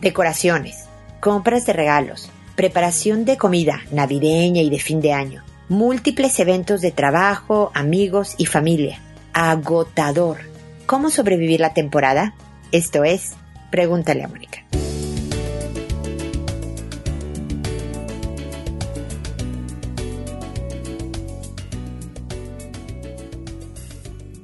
decoraciones, compras de regalos, preparación de comida navideña y de fin de año, múltiples eventos de trabajo, amigos y familia. Agotador. ¿Cómo sobrevivir la temporada? Esto es, pregúntale a Mónica.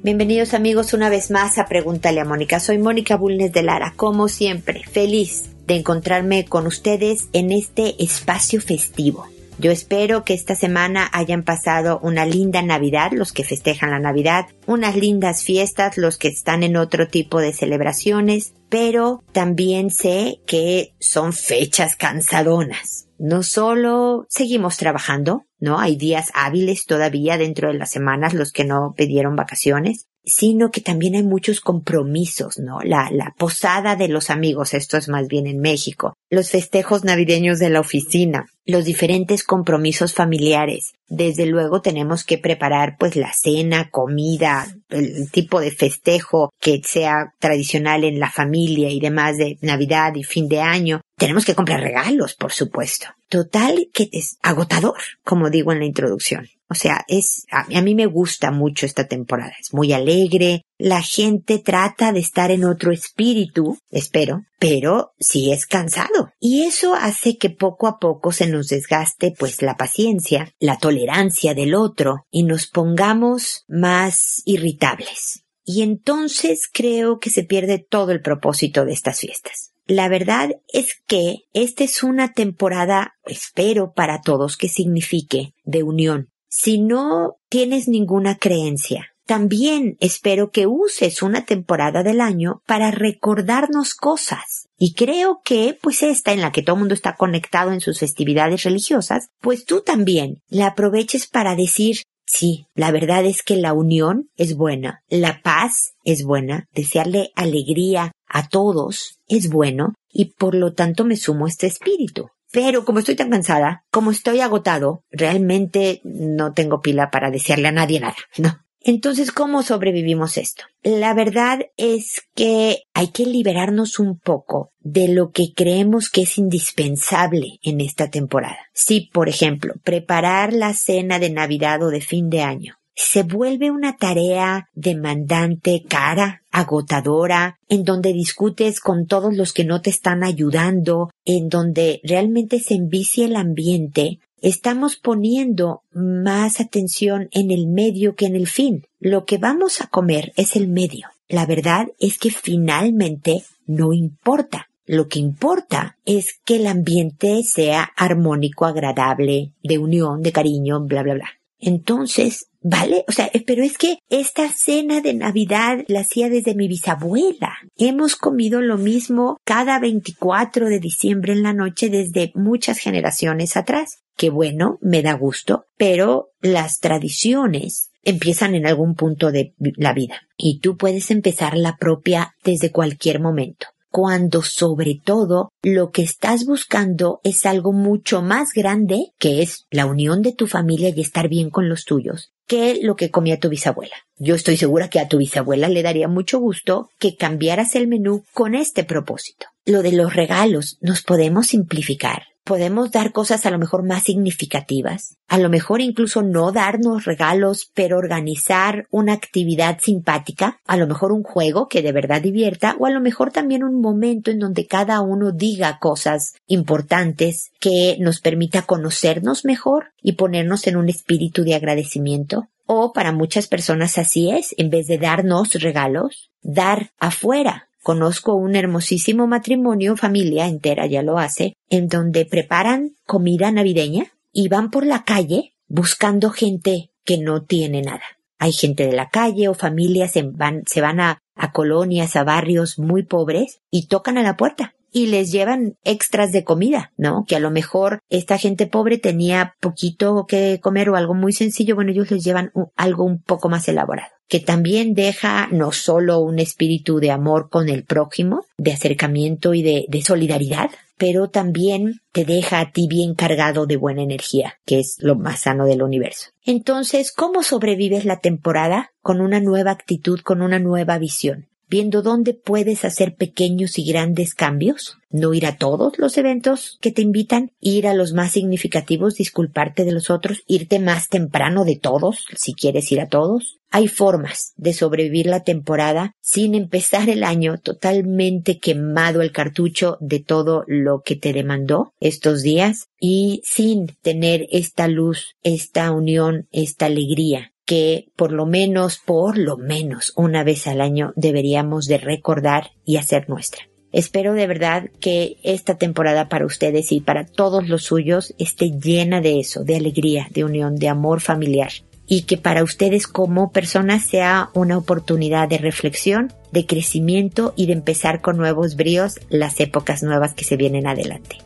Bienvenidos amigos una vez más a Pregúntale a Mónica. Soy Mónica Bulnes de Lara, como siempre, feliz de encontrarme con ustedes en este espacio festivo. Yo espero que esta semana hayan pasado una linda Navidad, los que festejan la Navidad, unas lindas fiestas, los que están en otro tipo de celebraciones, pero también sé que son fechas cansadonas. No solo seguimos trabajando, ¿no? Hay días hábiles todavía dentro de las semanas los que no pidieron vacaciones, sino que también hay muchos compromisos, ¿no? La, la posada de los amigos, esto es más bien en México, los festejos navideños de la oficina, los diferentes compromisos familiares. Desde luego tenemos que preparar pues la cena, comida, el tipo de festejo que sea tradicional en la familia y demás de Navidad y fin de año. Tenemos que comprar regalos, por supuesto. Total que es agotador, como digo en la introducción. O sea, es, a, mí me gusta mucho esta temporada. Es muy alegre. La gente trata de estar en otro espíritu, espero, pero sí es cansado. Y eso hace que poco a poco se nos desgaste pues la paciencia, la tolerancia del otro y nos pongamos más irritables. Y entonces creo que se pierde todo el propósito de estas fiestas. La verdad es que esta es una temporada, espero para todos, que signifique de unión, si no tienes ninguna creencia, también espero que uses una temporada del año para recordarnos cosas. Y creo que, pues esta en la que todo el mundo está conectado en sus festividades religiosas, pues tú también la aproveches para decir, sí, la verdad es que la unión es buena, la paz es buena, desearle alegría a todos es bueno, y por lo tanto me sumo a este espíritu. Pero como estoy tan cansada, como estoy agotado, realmente no tengo pila para desearle a nadie nada, ¿no? Entonces, ¿cómo sobrevivimos esto? La verdad es que hay que liberarnos un poco de lo que creemos que es indispensable en esta temporada. Si, por ejemplo, preparar la cena de Navidad o de fin de año se vuelve una tarea demandante, cara, agotadora, en donde discutes con todos los que no te están ayudando, en donde realmente se envicia el ambiente, estamos poniendo más atención en el medio que en el fin. Lo que vamos a comer es el medio. La verdad es que finalmente no importa. Lo que importa es que el ambiente sea armónico, agradable, de unión, de cariño, bla, bla, bla. Entonces, ¿vale? O sea, pero es que esta cena de Navidad la hacía desde mi bisabuela. Hemos comido lo mismo cada 24 de diciembre en la noche desde muchas generaciones atrás. Que bueno, me da gusto, pero las tradiciones empiezan en algún punto de la vida y tú puedes empezar la propia desde cualquier momento cuando sobre todo lo que estás buscando es algo mucho más grande, que es la unión de tu familia y estar bien con los tuyos, que lo que comía tu bisabuela. Yo estoy segura que a tu bisabuela le daría mucho gusto que cambiaras el menú con este propósito. Lo de los regalos nos podemos simplificar podemos dar cosas a lo mejor más significativas, a lo mejor incluso no darnos regalos, pero organizar una actividad simpática, a lo mejor un juego que de verdad divierta, o a lo mejor también un momento en donde cada uno diga cosas importantes que nos permita conocernos mejor y ponernos en un espíritu de agradecimiento. O para muchas personas así es, en vez de darnos regalos, dar afuera Conozco un hermosísimo matrimonio, familia entera ya lo hace, en donde preparan comida navideña y van por la calle buscando gente que no tiene nada. Hay gente de la calle o familias se van, se van a, a colonias, a barrios muy pobres y tocan a la puerta y les llevan extras de comida, ¿no? Que a lo mejor esta gente pobre tenía poquito que comer o algo muy sencillo, bueno, ellos les llevan algo un poco más elaborado que también deja no solo un espíritu de amor con el prójimo, de acercamiento y de, solidaridad, pero también te deja a ti bien cargado de buena energía, que es lo más sano del universo. Entonces, ¿cómo sobrevives la temporada? Con una nueva actitud, con una nueva visión. Viendo dónde puedes hacer pequeños y grandes cambios. No ir a todos los eventos que te invitan, ir a los más significativos, disculparte de los otros, irte más temprano de todos, si quieres ir a todos. Hay formas de sobrevivir la temporada sin empezar el año totalmente quemado el cartucho de todo lo que te demandó estos días y sin tener esta luz, esta unión, esta alegría que por lo menos, por lo menos una vez al año deberíamos de recordar y hacer nuestra. Espero de verdad que esta temporada para ustedes y para todos los suyos esté llena de eso, de alegría, de unión, de amor familiar y que para ustedes como personas sea una oportunidad de reflexión, de crecimiento y de empezar con nuevos bríos las épocas nuevas que se vienen adelante.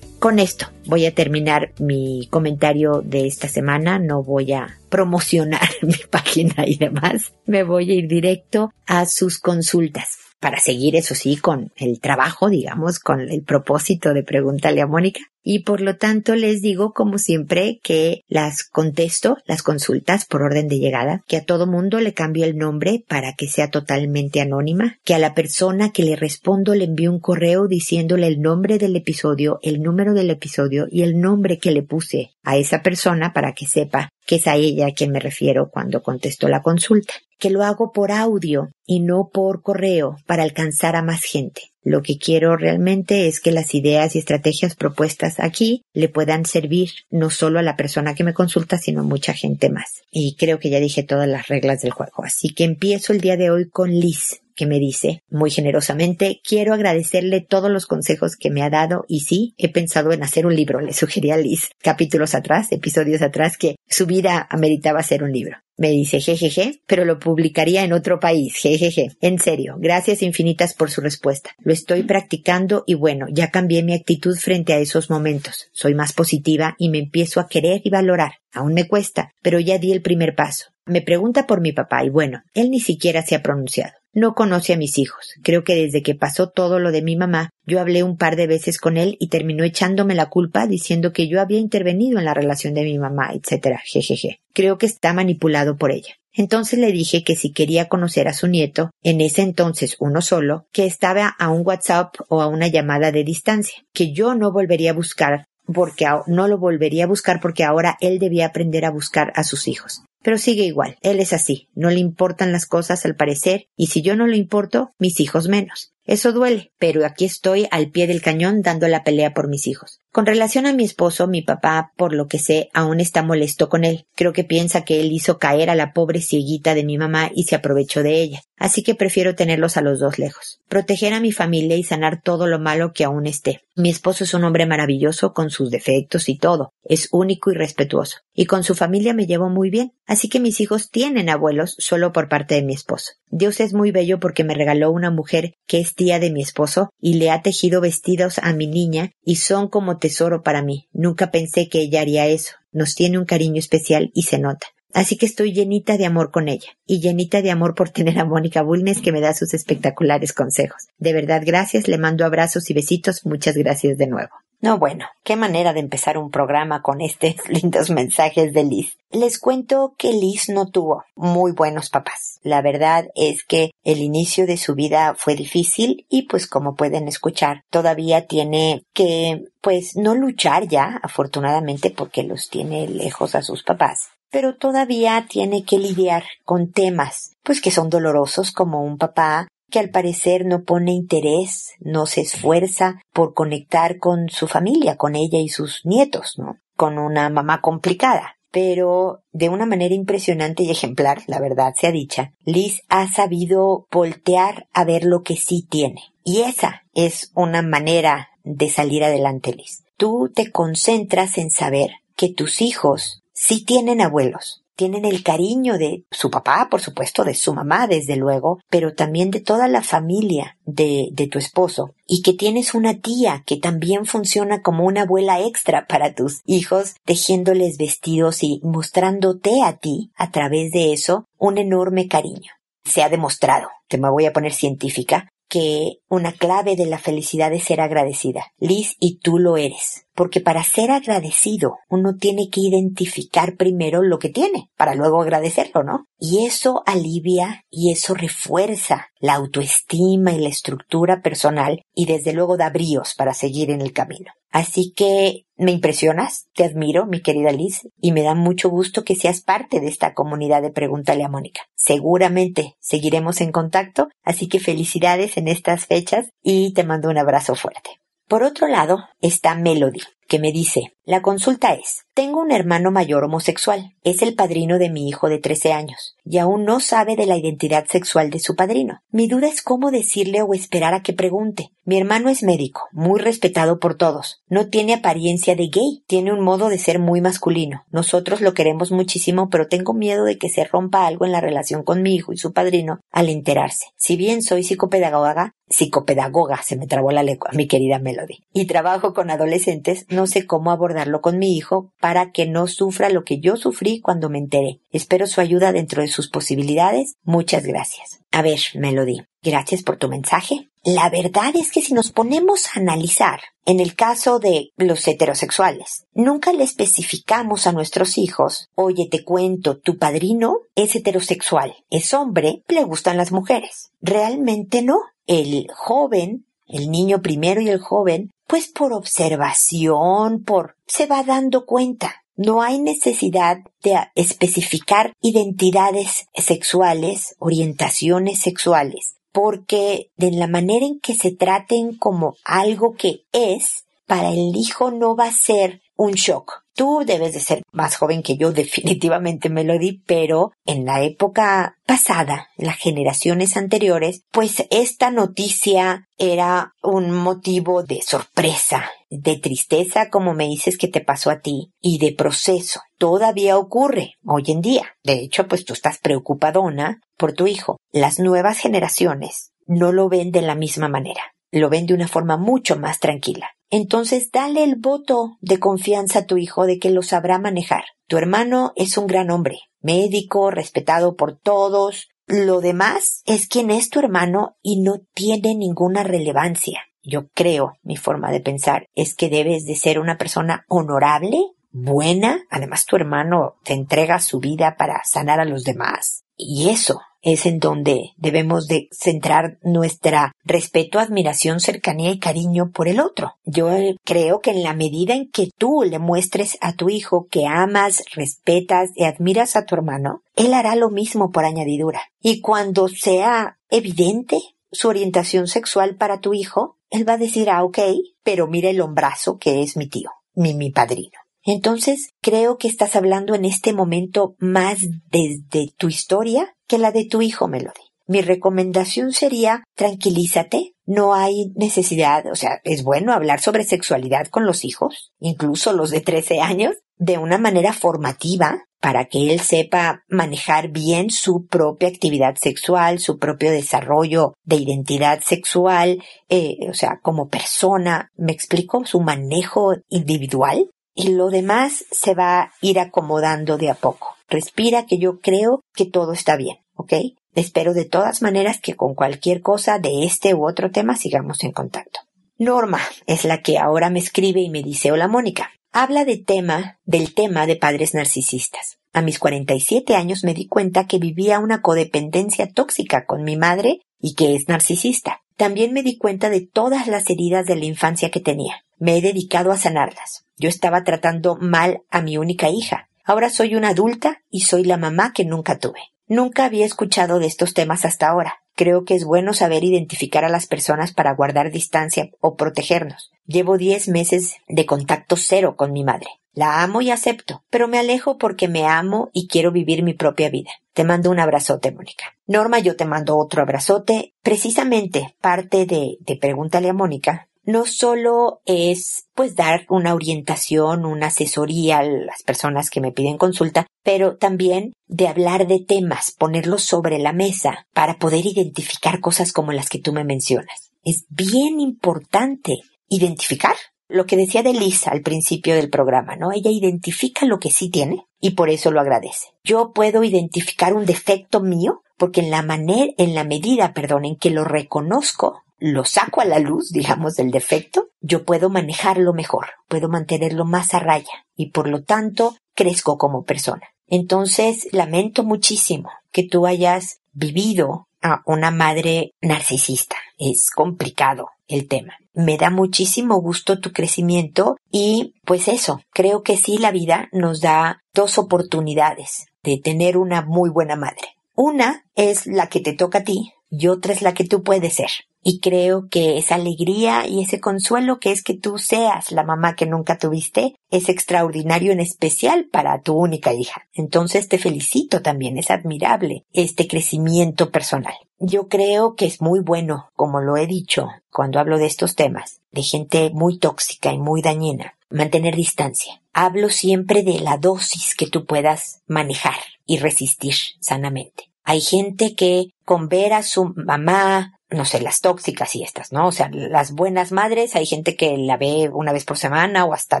Con esto voy a terminar mi comentario de esta semana. No voy a promocionar mi página y demás. Me voy a ir directo a sus consultas para seguir, eso sí, con el trabajo, digamos, con el propósito de preguntarle a Mónica. Y por lo tanto les digo, como siempre, que las contesto, las consultas por orden de llegada, que a todo mundo le cambio el nombre para que sea totalmente anónima, que a la persona que le respondo le envío un correo diciéndole el nombre del episodio, el número del episodio y el nombre que le puse a esa persona para que sepa que es a ella a quien me refiero cuando contesto la consulta que lo hago por audio y no por correo para alcanzar a más gente. Lo que quiero realmente es que las ideas y estrategias propuestas aquí le puedan servir no solo a la persona que me consulta, sino a mucha gente más. Y creo que ya dije todas las reglas del juego. Así que empiezo el día de hoy con Liz que me dice muy generosamente, quiero agradecerle todos los consejos que me ha dado y sí, he pensado en hacer un libro. Le sugerí a Liz capítulos atrás, episodios atrás, que su vida ameritaba hacer un libro. Me dice, jejeje, pero lo publicaría en otro país, jejeje. En serio, gracias infinitas por su respuesta. Lo estoy practicando y bueno, ya cambié mi actitud frente a esos momentos. Soy más positiva y me empiezo a querer y valorar. Aún me cuesta, pero ya di el primer paso. Me pregunta por mi papá y bueno, él ni siquiera se ha pronunciado. No conoce a mis hijos. Creo que desde que pasó todo lo de mi mamá, yo hablé un par de veces con él y terminó echándome la culpa diciendo que yo había intervenido en la relación de mi mamá, etc. Jejeje. Creo que está manipulado por ella. Entonces le dije que si quería conocer a su nieto, en ese entonces uno solo, que estaba a un WhatsApp o a una llamada de distancia, que yo no volvería a buscar porque no lo volvería a buscar porque ahora él debía aprender a buscar a sus hijos. Pero sigue igual, él es así, no le importan las cosas al parecer, y si yo no le importo, mis hijos menos. Eso duele, pero aquí estoy al pie del cañón dando la pelea por mis hijos. Con relación a mi esposo, mi papá, por lo que sé, aún está molesto con él. Creo que piensa que él hizo caer a la pobre cieguita de mi mamá y se aprovechó de ella. Así que prefiero tenerlos a los dos lejos. Proteger a mi familia y sanar todo lo malo que aún esté. Mi esposo es un hombre maravilloso con sus defectos y todo. Es único y respetuoso. Y con su familia me llevo muy bien. Así que mis hijos tienen abuelos solo por parte de mi esposo. Dios es muy bello porque me regaló una mujer que es tía de mi esposo y le ha tejido vestidos a mi niña y son como tesoro para mí. Nunca pensé que ella haría eso. Nos tiene un cariño especial y se nota. Así que estoy llenita de amor con ella y llenita de amor por tener a Mónica Bulnes que me da sus espectaculares consejos. De verdad, gracias, le mando abrazos y besitos. Muchas gracias de nuevo. No, bueno, qué manera de empezar un programa con estos lindos mensajes de Liz. Les cuento que Liz no tuvo muy buenos papás. La verdad es que el inicio de su vida fue difícil y pues como pueden escuchar, todavía tiene que pues no luchar ya, afortunadamente porque los tiene lejos a sus papás, pero todavía tiene que lidiar con temas, pues que son dolorosos como un papá que al parecer no pone interés, no se esfuerza por conectar con su familia, con ella y sus nietos, ¿no? Con una mamá complicada. Pero de una manera impresionante y ejemplar, la verdad sea dicha, Liz ha sabido voltear a ver lo que sí tiene. Y esa es una manera de salir adelante, Liz. Tú te concentras en saber que tus hijos sí tienen abuelos, tienen el cariño de su papá, por supuesto, de su mamá, desde luego, pero también de toda la familia de, de tu esposo, y que tienes una tía que también funciona como una abuela extra para tus hijos, tejiéndoles vestidos y mostrándote a ti, a través de eso, un enorme cariño. Se ha demostrado, te me voy a poner científica, que una clave de la felicidad es ser agradecida. Liz, y tú lo eres. Porque para ser agradecido uno tiene que identificar primero lo que tiene, para luego agradecerlo, ¿no? Y eso alivia y eso refuerza la autoestima y la estructura personal y desde luego da bríos para seguir en el camino. Así que me impresionas, te admiro, mi querida Liz, y me da mucho gusto que seas parte de esta comunidad de Pregúntale a Mónica. Seguramente seguiremos en contacto, así que felicidades en estas fechas y te mando un abrazo fuerte. Por otro lado está Melody, que me dice, la consulta es, tengo un hermano mayor homosexual, es el padrino de mi hijo de 13 años, y aún no sabe de la identidad sexual de su padrino. Mi duda es cómo decirle o esperar a que pregunte. Mi hermano es médico, muy respetado por todos. No tiene apariencia de gay, tiene un modo de ser muy masculino. Nosotros lo queremos muchísimo, pero tengo miedo de que se rompa algo en la relación con mi hijo y su padrino al enterarse. Si bien soy psicopedagoga, psicopedagoga, se me trabó la lengua, mi querida Melody, y con adolescentes, no sé cómo abordarlo con mi hijo para que no sufra lo que yo sufrí cuando me enteré. Espero su ayuda dentro de sus posibilidades. Muchas gracias. A ver, Melody, gracias por tu mensaje. La verdad es que si nos ponemos a analizar, en el caso de los heterosexuales, nunca le especificamos a nuestros hijos, oye, te cuento, tu padrino es heterosexual, es hombre, le gustan las mujeres. Realmente no. El joven el niño primero y el joven, pues por observación, por se va dando cuenta. No hay necesidad de especificar identidades sexuales, orientaciones sexuales, porque de la manera en que se traten como algo que es, para el hijo no va a ser un shock. Tú debes de ser más joven que yo, definitivamente me lo di, pero en la época pasada, en las generaciones anteriores, pues esta noticia era un motivo de sorpresa, de tristeza, como me dices que te pasó a ti, y de proceso. Todavía ocurre hoy en día. De hecho, pues tú estás preocupadona por tu hijo. Las nuevas generaciones no lo ven de la misma manera. Lo ven de una forma mucho más tranquila. Entonces dale el voto de confianza a tu hijo de que lo sabrá manejar. Tu hermano es un gran hombre, médico, respetado por todos. Lo demás es quien es tu hermano y no tiene ninguna relevancia. Yo creo, mi forma de pensar, es que debes de ser una persona honorable, buena. Además, tu hermano te entrega su vida para sanar a los demás. Y eso es en donde debemos de centrar nuestra respeto, admiración, cercanía y cariño por el otro. Yo creo que en la medida en que tú le muestres a tu hijo que amas, respetas y admiras a tu hermano, él hará lo mismo por añadidura. Y cuando sea evidente su orientación sexual para tu hijo, él va a decir, ah, ok, pero mira el hombrazo que es mi tío, mi, mi padrino. Entonces, creo que estás hablando en este momento más desde tu historia que la de tu hijo Melody. Mi recomendación sería tranquilízate, no hay necesidad, o sea, es bueno hablar sobre sexualidad con los hijos, incluso los de 13 años, de una manera formativa, para que él sepa manejar bien su propia actividad sexual, su propio desarrollo de identidad sexual, eh, o sea, como persona, me explico, su manejo individual, y lo demás se va a ir acomodando de a poco. Respira que yo creo que todo está bien, ¿ok? Espero de todas maneras que con cualquier cosa de este u otro tema sigamos en contacto. Norma es la que ahora me escribe y me dice, hola Mónica, habla de tema, del tema de padres narcisistas. A mis 47 años me di cuenta que vivía una codependencia tóxica con mi madre y que es narcisista. También me di cuenta de todas las heridas de la infancia que tenía. Me he dedicado a sanarlas. Yo estaba tratando mal a mi única hija. Ahora soy una adulta y soy la mamá que nunca tuve. Nunca había escuchado de estos temas hasta ahora. Creo que es bueno saber identificar a las personas para guardar distancia o protegernos. Llevo diez meses de contacto cero con mi madre. La amo y acepto, pero me alejo porque me amo y quiero vivir mi propia vida. Te mando un abrazote, Mónica. Norma, yo te mando otro abrazote. Precisamente parte de, de Pregúntale a Mónica no solo es pues dar una orientación, una asesoría a las personas que me piden consulta, pero también de hablar de temas, ponerlos sobre la mesa para poder identificar cosas como las que tú me mencionas. Es bien importante identificar lo que decía de Lisa al principio del programa, ¿no? Ella identifica lo que sí tiene y por eso lo agradece. Yo puedo identificar un defecto mío porque en la manera, en la medida, perdón, en que lo reconozco, lo saco a la luz, digamos, del defecto, yo puedo manejarlo mejor, puedo mantenerlo más a raya y por lo tanto crezco como persona. Entonces, lamento muchísimo que tú hayas vivido a una madre narcisista. Es complicado el tema. Me da muchísimo gusto tu crecimiento y pues eso, creo que sí la vida nos da dos oportunidades de tener una muy buena madre. Una es la que te toca a ti y otra es la que tú puedes ser. Y creo que esa alegría y ese consuelo que es que tú seas la mamá que nunca tuviste es extraordinario en especial para tu única hija. Entonces te felicito también, es admirable este crecimiento personal. Yo creo que es muy bueno, como lo he dicho cuando hablo de estos temas, de gente muy tóxica y muy dañina, mantener distancia. Hablo siempre de la dosis que tú puedas manejar y resistir sanamente. Hay gente que con ver a su mamá no sé, las tóxicas y estas, ¿no? O sea, las buenas madres, hay gente que la ve una vez por semana o hasta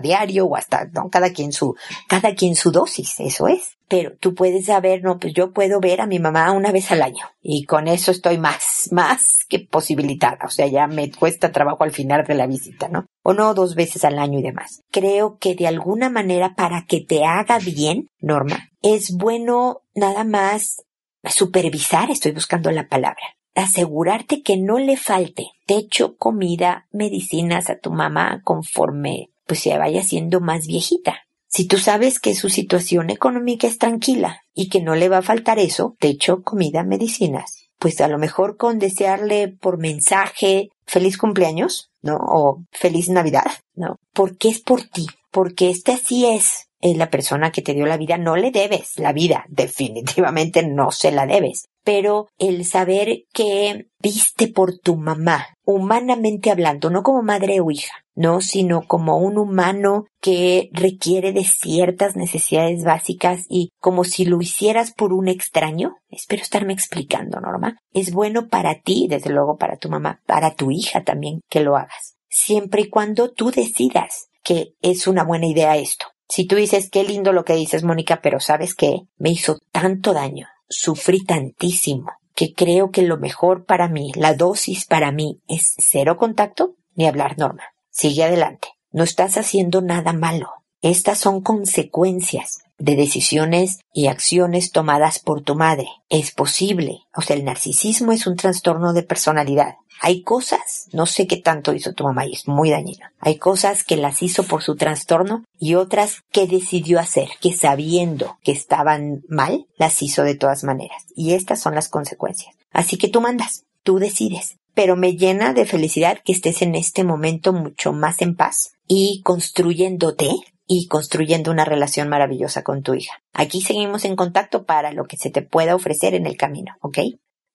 diario o hasta, ¿no? Cada quien su, cada quien su dosis, eso es. Pero tú puedes saber, no, pues yo puedo ver a mi mamá una vez al año y con eso estoy más, más que posibilitada. O sea, ya me cuesta trabajo al final de la visita, ¿no? O no dos veces al año y demás. Creo que de alguna manera para que te haga bien, Norma, es bueno nada más supervisar, estoy buscando la palabra, asegurarte que no le falte techo, comida, medicinas a tu mamá conforme pues se vaya siendo más viejita. Si tú sabes que su situación económica es tranquila y que no le va a faltar eso, techo, comida, medicinas, pues a lo mejor con desearle por mensaje feliz cumpleaños, ¿no? O feliz Navidad, ¿no? Porque es por ti, porque este así es, es la persona que te dio la vida, no le debes la vida, definitivamente no se la debes. Pero el saber que viste por tu mamá, humanamente hablando, no como madre o hija, no, sino como un humano que requiere de ciertas necesidades básicas y como si lo hicieras por un extraño, espero estarme explicando, Norma, es bueno para ti, desde luego para tu mamá, para tu hija también que lo hagas, siempre y cuando tú decidas que es una buena idea esto. Si tú dices, qué lindo lo que dices, Mónica, pero sabes qué, me hizo tanto daño, sufrí tantísimo, que creo que lo mejor para mí, la dosis para mí es cero contacto ni hablar norma. Sigue adelante. No estás haciendo nada malo. Estas son consecuencias de decisiones y acciones tomadas por tu madre. Es posible. O sea, el narcisismo es un trastorno de personalidad. Hay cosas, no sé qué tanto hizo tu mamá y es muy dañina. Hay cosas que las hizo por su trastorno y otras que decidió hacer, que sabiendo que estaban mal, las hizo de todas maneras. Y estas son las consecuencias. Así que tú mandas, tú decides. Pero me llena de felicidad que estés en este momento mucho más en paz y construyéndote y construyendo una relación maravillosa con tu hija. Aquí seguimos en contacto para lo que se te pueda ofrecer en el camino, ¿ok?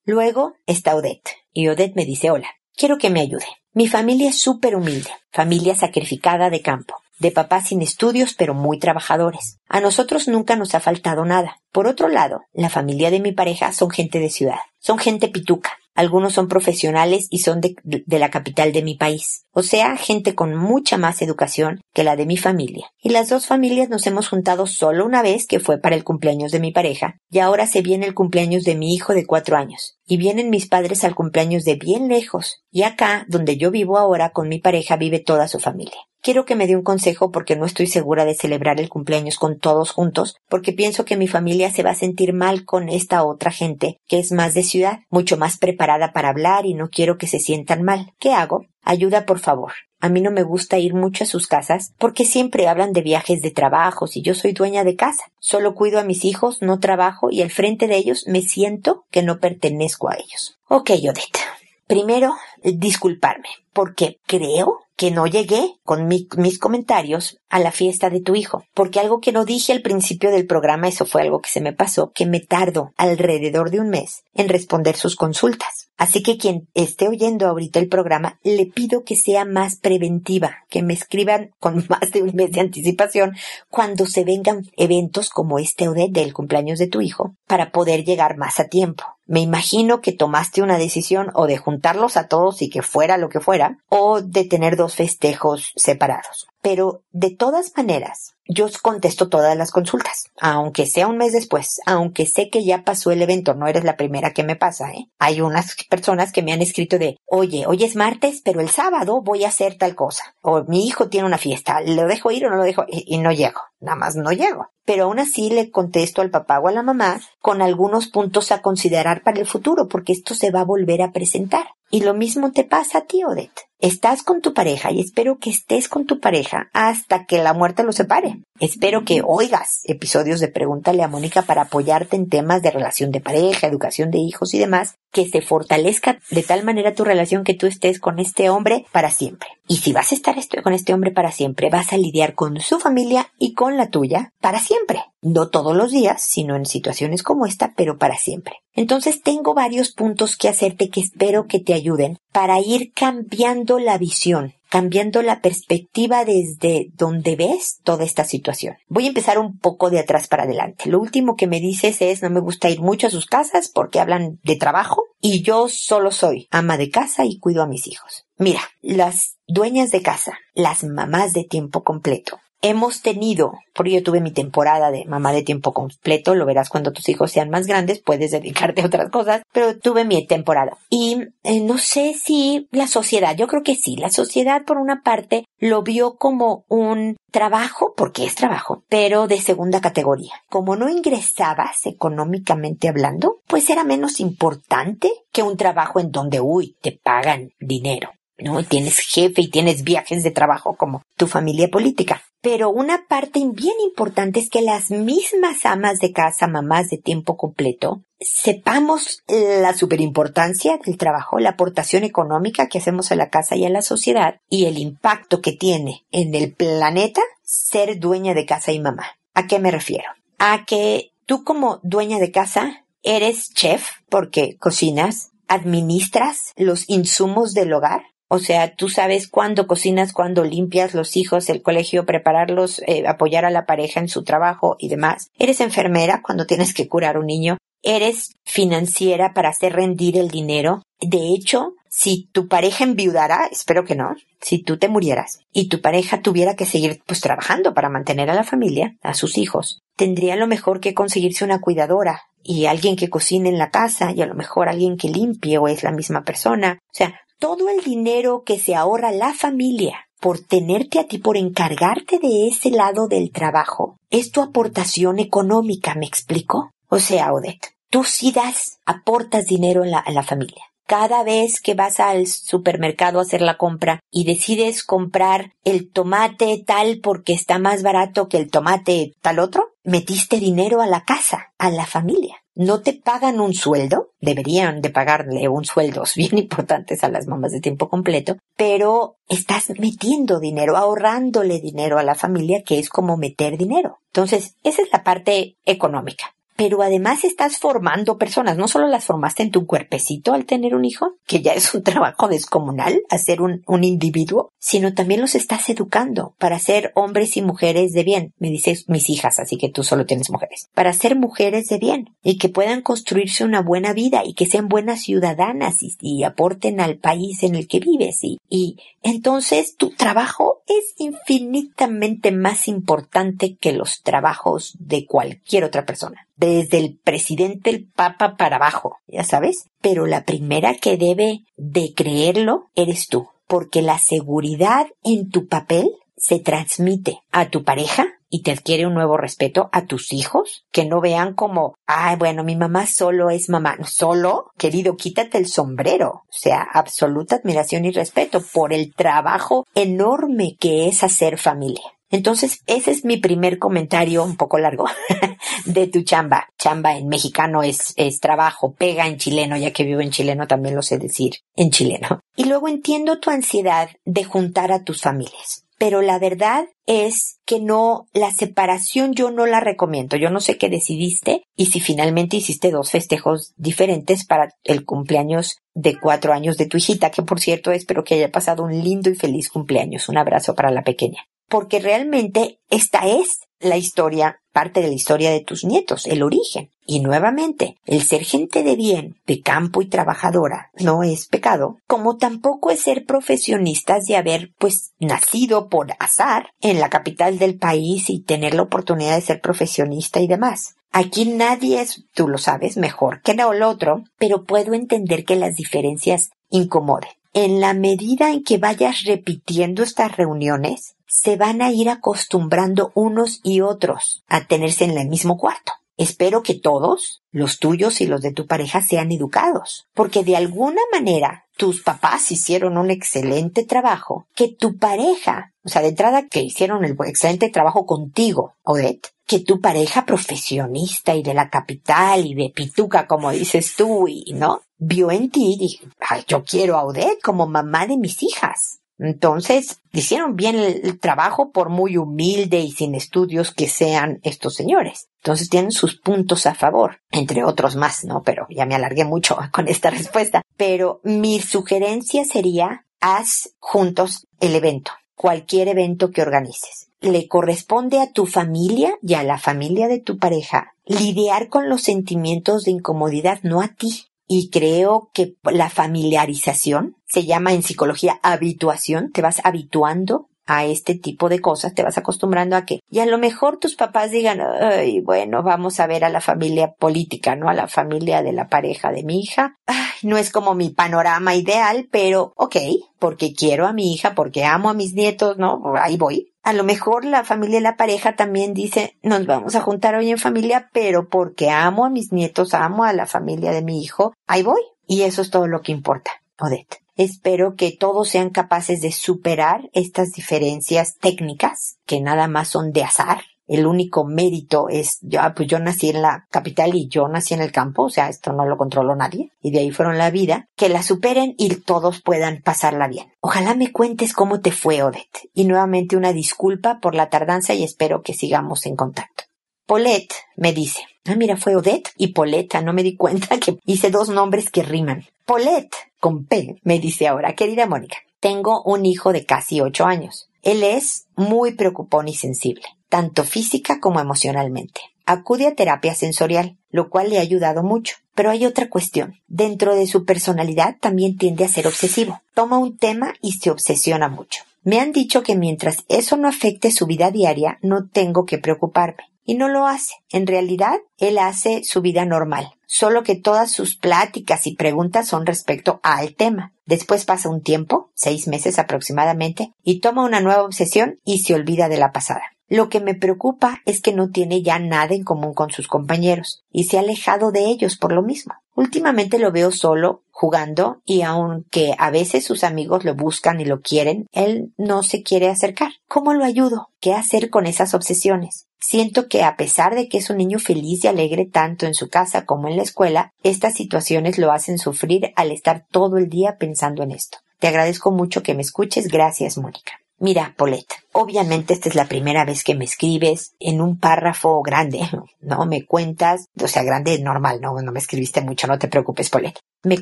Luego está Odette, y Odette me dice hola, quiero que me ayude. Mi familia es súper humilde, familia sacrificada de campo, de papás sin estudios pero muy trabajadores. A nosotros nunca nos ha faltado nada. Por otro lado, la familia de mi pareja son gente de ciudad, son gente pituca, algunos son profesionales y son de, la capital de mi país, o sea, gente con mucha más educación que la de mi familia. Y las dos familias nos hemos juntado solo una vez, que fue para el cumpleaños de mi pareja, y ahora se viene el cumpleaños de mi hijo de cuatro años. Y vienen mis padres al cumpleaños de bien lejos, y acá, donde yo vivo ahora con mi pareja, vive toda su familia. Quiero que me dé un consejo porque no estoy segura de celebrar el cumpleaños con todos juntos, porque pienso que mi familia se va a sentir mal con esta otra gente que es más de ciudad, mucho más preparada para hablar y no quiero que se sientan mal. ¿Qué hago? Ayuda, por favor. A mí no me gusta ir mucho a sus casas porque siempre hablan de viajes de trabajos y yo soy dueña de casa. Solo cuido a mis hijos, no trabajo y al frente de ellos me siento que no pertenezco a ellos. Ok, Odette. Primero, disculparme, porque creo que no llegué con mis comentarios a la fiesta de tu hijo, porque algo que no dije al principio del programa, eso fue algo que se me pasó, que me tardo alrededor de un mes en responder sus consultas. Así que quien esté oyendo ahorita el programa, le pido que sea más preventiva, que me escriban con más de un mes de anticipación cuando se vengan eventos como este o del cumpleaños de tu hijo, para poder llegar más a tiempo. Me imagino que tomaste una decisión o de juntarlos a todos y que fuera lo que fuera, o de tener dos festejos separados. Pero de todas maneras, yo contesto todas las consultas, aunque sea un mes después, aunque sé que ya pasó el evento, no eres la primera que me pasa, ¿eh? Hay unas personas que me han escrito de, oye, hoy es martes, pero el sábado voy a hacer tal cosa, o mi hijo tiene una fiesta, ¿lo dejo ir o no lo dejo? Y, y no llego, nada más no llego. Pero aún así le contesto al papá o a la mamá con algunos puntos a considerar para el futuro, porque esto se va a volver a presentar. Y lo mismo te pasa a ti, Odette. Estás con tu pareja y espero que estés con tu pareja hasta que la muerte los separe. Espero que oigas episodios de Pregúntale a Mónica para apoyarte en temas de relación de pareja, educación de hijos y demás, que se fortalezca de tal manera tu relación que tú estés con este hombre para siempre. Y si vas a estar con este hombre para siempre, vas a lidiar con su familia y con la tuya para siempre. No todos los días, sino en situaciones como esta, pero para siempre. Entonces tengo varios puntos que hacerte que espero que te ayuden para ir cambiando la visión, cambiando la perspectiva desde donde ves toda esta situación. Voy a empezar un poco de atrás para adelante. Lo último que me dices es no me gusta ir mucho a sus casas porque hablan de trabajo y yo solo soy ama de casa y cuido a mis hijos. Mira, las dueñas de casa, las mamás de tiempo completo, hemos tenido, porque yo tuve mi temporada de mamá de tiempo completo, lo verás cuando tus hijos sean más grandes, puedes dedicarte a otras cosas, pero tuve mi temporada. Y eh, no sé si la sociedad, yo creo que sí, la sociedad por una parte lo vio como un trabajo, porque es trabajo, pero de segunda categoría. Como no ingresabas económicamente hablando, pues era menos importante que un trabajo en donde, uy, te pagan dinero. ¿No? Tienes jefe y tienes viajes de trabajo como tu familia política. Pero una parte bien importante es que las mismas amas de casa, mamás de tiempo completo, sepamos la superimportancia del trabajo, la aportación económica que hacemos a la casa y a la sociedad y el impacto que tiene en el planeta ser dueña de casa y mamá. ¿A qué me refiero? A que tú como dueña de casa eres chef porque cocinas, administras los insumos del hogar, o sea, tú sabes cuándo cocinas, cuándo limpias los hijos, el colegio, prepararlos, eh, apoyar a la pareja en su trabajo y demás. Eres enfermera cuando tienes que curar un niño. Eres financiera para hacer rendir el dinero. De hecho, si tu pareja enviudara, espero que no, si tú te murieras y tu pareja tuviera que seguir pues trabajando para mantener a la familia, a sus hijos, tendría lo mejor que conseguirse una cuidadora y alguien que cocine en la casa y a lo mejor alguien que limpie o es la misma persona. O sea, todo el dinero que se ahorra la familia por tenerte a ti, por encargarte de ese lado del trabajo, es tu aportación económica, ¿me explico? O sea, Odette, tú sí das, aportas dinero en la familia. Cada vez que vas al supermercado a hacer la compra y decides comprar el tomate tal porque está más barato que el tomate tal otro, metiste dinero a la casa, a la familia no te pagan un sueldo, deberían de pagarle un sueldos bien importantes a las mamás de tiempo completo, pero estás metiendo dinero, ahorrándole dinero a la familia, que es como meter dinero. Entonces, esa es la parte económica pero además estás formando personas. No solo las formaste en tu cuerpecito al tener un hijo, que ya es un trabajo descomunal hacer un, un individuo, sino también los estás educando para ser hombres y mujeres de bien. Me dices mis hijas, así que tú solo tienes mujeres. Para ser mujeres de bien y que puedan construirse una buena vida y que sean buenas ciudadanas y, aporten al país en el que vives. Y, y entonces tu trabajo es infinitamente más importante que los trabajos de cualquier otra persona desde el presidente, el papa para abajo, ya sabes. Pero la primera que debe de creerlo eres tú, porque la seguridad en tu papel se transmite a tu pareja y te adquiere un nuevo respeto a tus hijos, que no vean como, ay, bueno, mi mamá solo es mamá. solo, querido, quítate el sombrero. O sea, absoluta admiración y respeto por el trabajo enorme que es hacer familia. Entonces, ese es mi primer comentario, un poco largo, de tu chamba. Chamba en mexicano es, es trabajo, pega en chileno, ya que vivo en chileno también lo sé decir en chileno. Y luego entiendo tu ansiedad de juntar a tus familias. Pero la verdad es que no, la separación yo no la recomiendo. Yo no sé qué decidiste y si finalmente hiciste dos festejos diferentes para el cumpleaños de cuatro años de tu hijita, que por cierto espero que haya pasado un lindo y feliz cumpleaños. Un abrazo para la pequeña. Porque realmente esta es la historia, parte de la historia de tus nietos, el origen. Y nuevamente, el ser gente de bien, de campo y trabajadora no es pecado, como tampoco es ser profesionistas y haber pues nacido por azar en la capital del país y tener la oportunidad de ser profesionista y demás. Aquí nadie es, tú lo sabes, mejor que el otro, pero puedo entender que las diferencias incomoden. En la medida en que vayas repitiendo estas reuniones, se van a ir acostumbrando unos y otros a tenerse en el mismo cuarto. Espero que todos, los tuyos y los de tu pareja, sean educados, porque de alguna manera tus papás hicieron un excelente trabajo, que tu pareja, o sea, de entrada que hicieron el excelente trabajo contigo, Odette, que tu pareja profesionista y de la capital y de pituca, como dices tú, y no, vio en ti y dije, Ay, yo quiero a Odette como mamá de mis hijas. Entonces, hicieron bien el, trabajo por muy humilde y sin estudios que sean estos señores. Entonces tienen sus puntos a favor, entre otros más, ¿no? Pero ya me alargué mucho con esta respuesta. Pero mi sugerencia sería, haz juntos el evento, cualquier evento que organices. Le corresponde a tu familia y a la familia de tu pareja lidiar con los sentimientos de incomodidad, no a ti y creo que la familiarización se llama en psicología habituación, te vas habituando a este tipo de cosas, te vas acostumbrando a que, y a lo mejor tus papás digan, ay, bueno, vamos a ver a la familia política, ¿no? A la familia de la pareja de mi hija. Ay, no es como mi panorama ideal, pero ok, porque quiero a mi hija, porque amo a mis nietos, ¿no? Ahí voy a lo mejor la familia y la pareja también dice, nos vamos a juntar hoy en familia, pero porque amo a mis nietos, amo a la familia de mi hijo, ahí voy. Y eso es todo lo que importa, Odette. Espero que todos sean capaces de superar estas diferencias técnicas, que nada más son de azar, el único mérito es, yo, pues yo nací en la capital y yo nací en el campo, o sea, esto no lo controló nadie, y de ahí fueron la vida, que la superen y todos puedan pasarla bien. Ojalá me cuentes cómo te fue, Odette, y nuevamente una disculpa por la tardanza y espero que sigamos en contacto. Paulette me dice, ah, mira, fue Odette y Poleta, no me di cuenta que hice dos nombres que riman. Paulette, con P, me dice ahora, querida Mónica, tengo un hijo de casi ocho años. Él es muy preocupón y sensible tanto física como emocionalmente. Acude a terapia sensorial, lo cual le ha ayudado mucho. Pero hay otra cuestión. Dentro de su personalidad también tiende a ser obsesivo. Toma un tema y se obsesiona mucho. Me han dicho que mientras eso no afecte su vida diaria, no tengo que preocuparme. Y no lo hace. En realidad, él hace su vida normal. Solo que todas sus pláticas y preguntas son respecto al tema. Después pasa un tiempo, seis meses aproximadamente, y toma una nueva obsesión y se olvida de la pasada. Lo que me preocupa es que no tiene ya nada en común con sus compañeros y se ha alejado de ellos por lo mismo. Últimamente lo veo solo, jugando, y aunque a veces sus amigos lo buscan y lo quieren, él no se quiere acercar. ¿Cómo lo ayudo? ¿Qué hacer con esas obsesiones? Siento que a pesar de que es un niño feliz y alegre tanto en su casa como en la escuela, estas situaciones lo hacen sufrir al estar todo el día pensando en esto. Te agradezco mucho que me escuches. Gracias, Mónica. Mira, Paulette, obviamente esta es la primera vez que me escribes en un párrafo grande, ¿no? Me cuentas, o sea, grande normal, ¿no? No me escribiste mucho, no te preocupes, Paulette. Me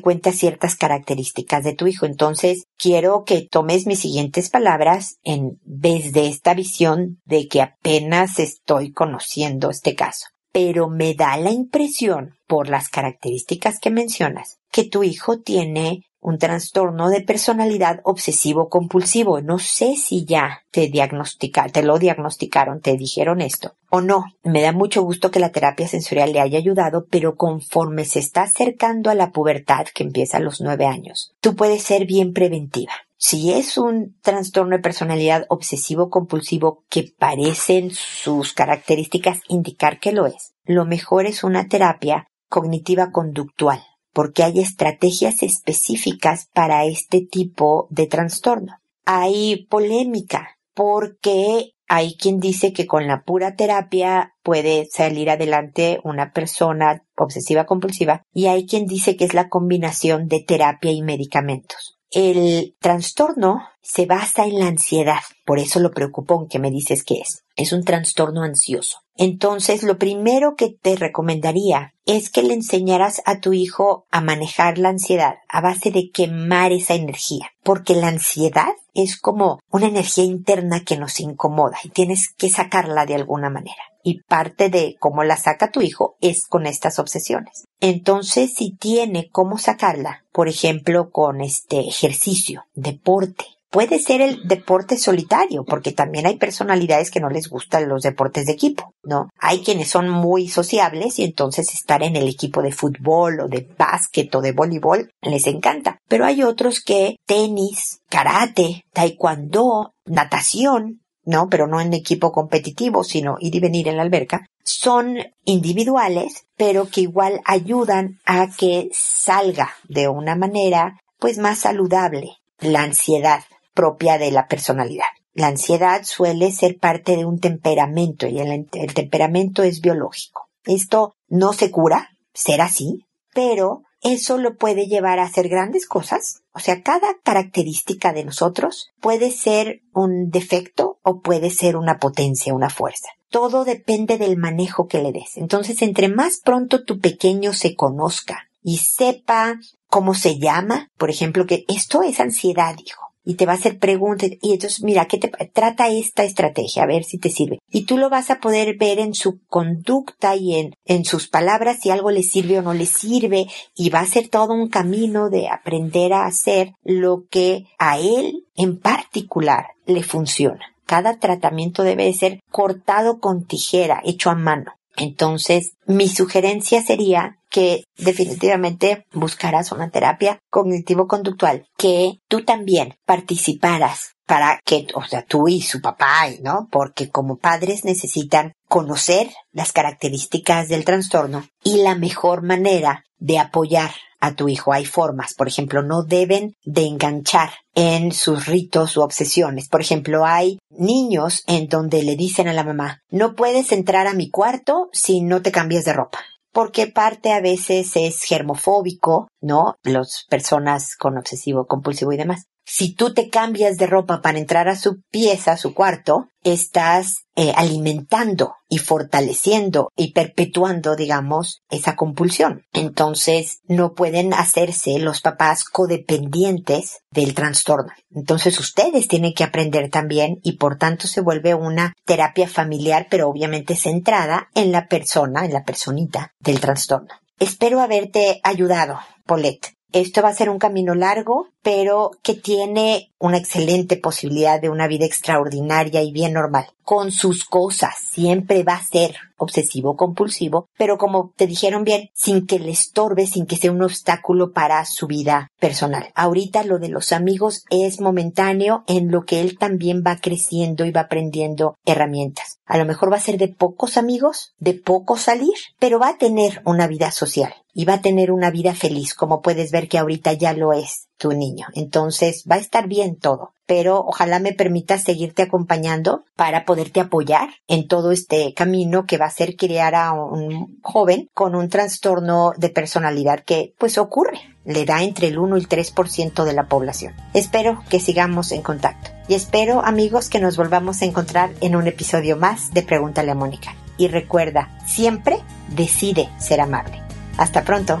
cuentas ciertas características de tu hijo, entonces quiero que tomes mis siguientes palabras en vez de esta visión de que apenas estoy conociendo este caso. Pero me da la impresión, por las características que mencionas, que tu hijo tiene un trastorno de personalidad obsesivo compulsivo. No sé si ya te diagnosticaron, te lo diagnosticaron, te dijeron esto o no. Me da mucho gusto que la terapia sensorial le haya ayudado, pero conforme se está acercando a la pubertad, que empieza a los nueve años, tú puedes ser bien preventiva. Si es un trastorno de personalidad obsesivo compulsivo que parecen sus características indicar que lo es, lo mejor es una terapia cognitiva conductual porque hay estrategias específicas para este tipo de trastorno. Hay polémica porque hay quien dice que con la pura terapia puede salir adelante una persona obsesiva compulsiva y hay quien dice que es la combinación de terapia y medicamentos. El trastorno se basa en la ansiedad. Por eso lo preocupón que me dices que es. Es un trastorno ansioso. Entonces, lo primero que te recomendaría es que le enseñaras a tu hijo a manejar la ansiedad a base de quemar esa energía. Porque la ansiedad es como una energía interna que nos incomoda y tienes que sacarla de alguna manera. Y parte de cómo la saca tu hijo es con estas obsesiones. Entonces, si tiene cómo sacarla, por ejemplo, con este ejercicio, deporte, Puede ser el deporte solitario, porque también hay personalidades que no les gustan los deportes de equipo, ¿no? Hay quienes son muy sociables y entonces estar en el equipo de fútbol o de básquet o de voleibol les encanta. Pero hay otros que tenis, karate, taekwondo, natación, ¿no? Pero no en equipo competitivo, sino ir y venir en la alberca, son individuales, pero que igual ayudan a que salga de una manera pues más saludable la ansiedad propia de la personalidad. La ansiedad suele ser parte de un temperamento y el, temperamento es biológico. Esto no se cura, ser así, pero eso lo puede llevar a hacer grandes cosas. O sea, cada característica de nosotros puede ser un defecto o puede ser una potencia, una fuerza. Todo depende del manejo que le des. Entonces, entre más pronto tu pequeño se conozca y sepa cómo se llama, por ejemplo, que esto es ansiedad, hijo y te va a hacer preguntas y entonces mira, ¿qué te trata esta estrategia? A ver si te sirve. Y tú lo vas a poder ver en su conducta y en, en sus palabras si algo le sirve o no le sirve y va a ser todo un camino de aprender a hacer lo que a él en particular le funciona. Cada tratamiento debe ser cortado con tijera, hecho a mano. Entonces, mi sugerencia sería que definitivamente buscaras una terapia cognitivo-conductual, que tú también participaras para que, o sea, tú y su papá, ¿no? Porque como padres necesitan conocer las características del trastorno y la mejor manera de apoyar a tu hijo. Hay formas, por ejemplo, no deben de enganchar en sus ritos u obsesiones. Por ejemplo, hay niños en donde le dicen a la mamá, no puedes entrar a mi cuarto si no te cambias de ropa porque parte a veces es germofóbico, ¿no? Las personas con obsesivo compulsivo y demás si tú te cambias de ropa para entrar a su pieza, a su cuarto, estás eh, alimentando y fortaleciendo y perpetuando, digamos, esa compulsión. Entonces, no pueden hacerse los papás codependientes del trastorno. Entonces, ustedes tienen que aprender también y por tanto se vuelve una terapia familiar, pero obviamente centrada en la persona, en la personita del trastorno. Espero haberte ayudado, Paulette. Esto va a ser un camino largo, pero que tiene una excelente posibilidad de una vida extraordinaria y bien normal. Con sus cosas, siempre va a ser obsesivo compulsivo, pero como te dijeron bien, sin que le estorbe, sin que sea un obstáculo para su vida personal. Ahorita lo de los amigos es momentáneo en lo que él también va creciendo y va aprendiendo herramientas. A lo mejor va a ser de pocos amigos, de poco salir, pero va a tener una vida social y va a tener una vida feliz, como puedes ver que ahorita ya lo es tu niño. Entonces va a estar bien todo, pero ojalá me permitas seguirte acompañando para poderte apoyar en todo este camino que va a ser criar a un joven con un trastorno de personalidad que pues ocurre, le da entre el 1 y el 3% de la población. Espero que sigamos en contacto y espero amigos que nos volvamos a encontrar en un episodio más de Pregúntale a Mónica. Y recuerda, siempre decide ser amable. Hasta pronto.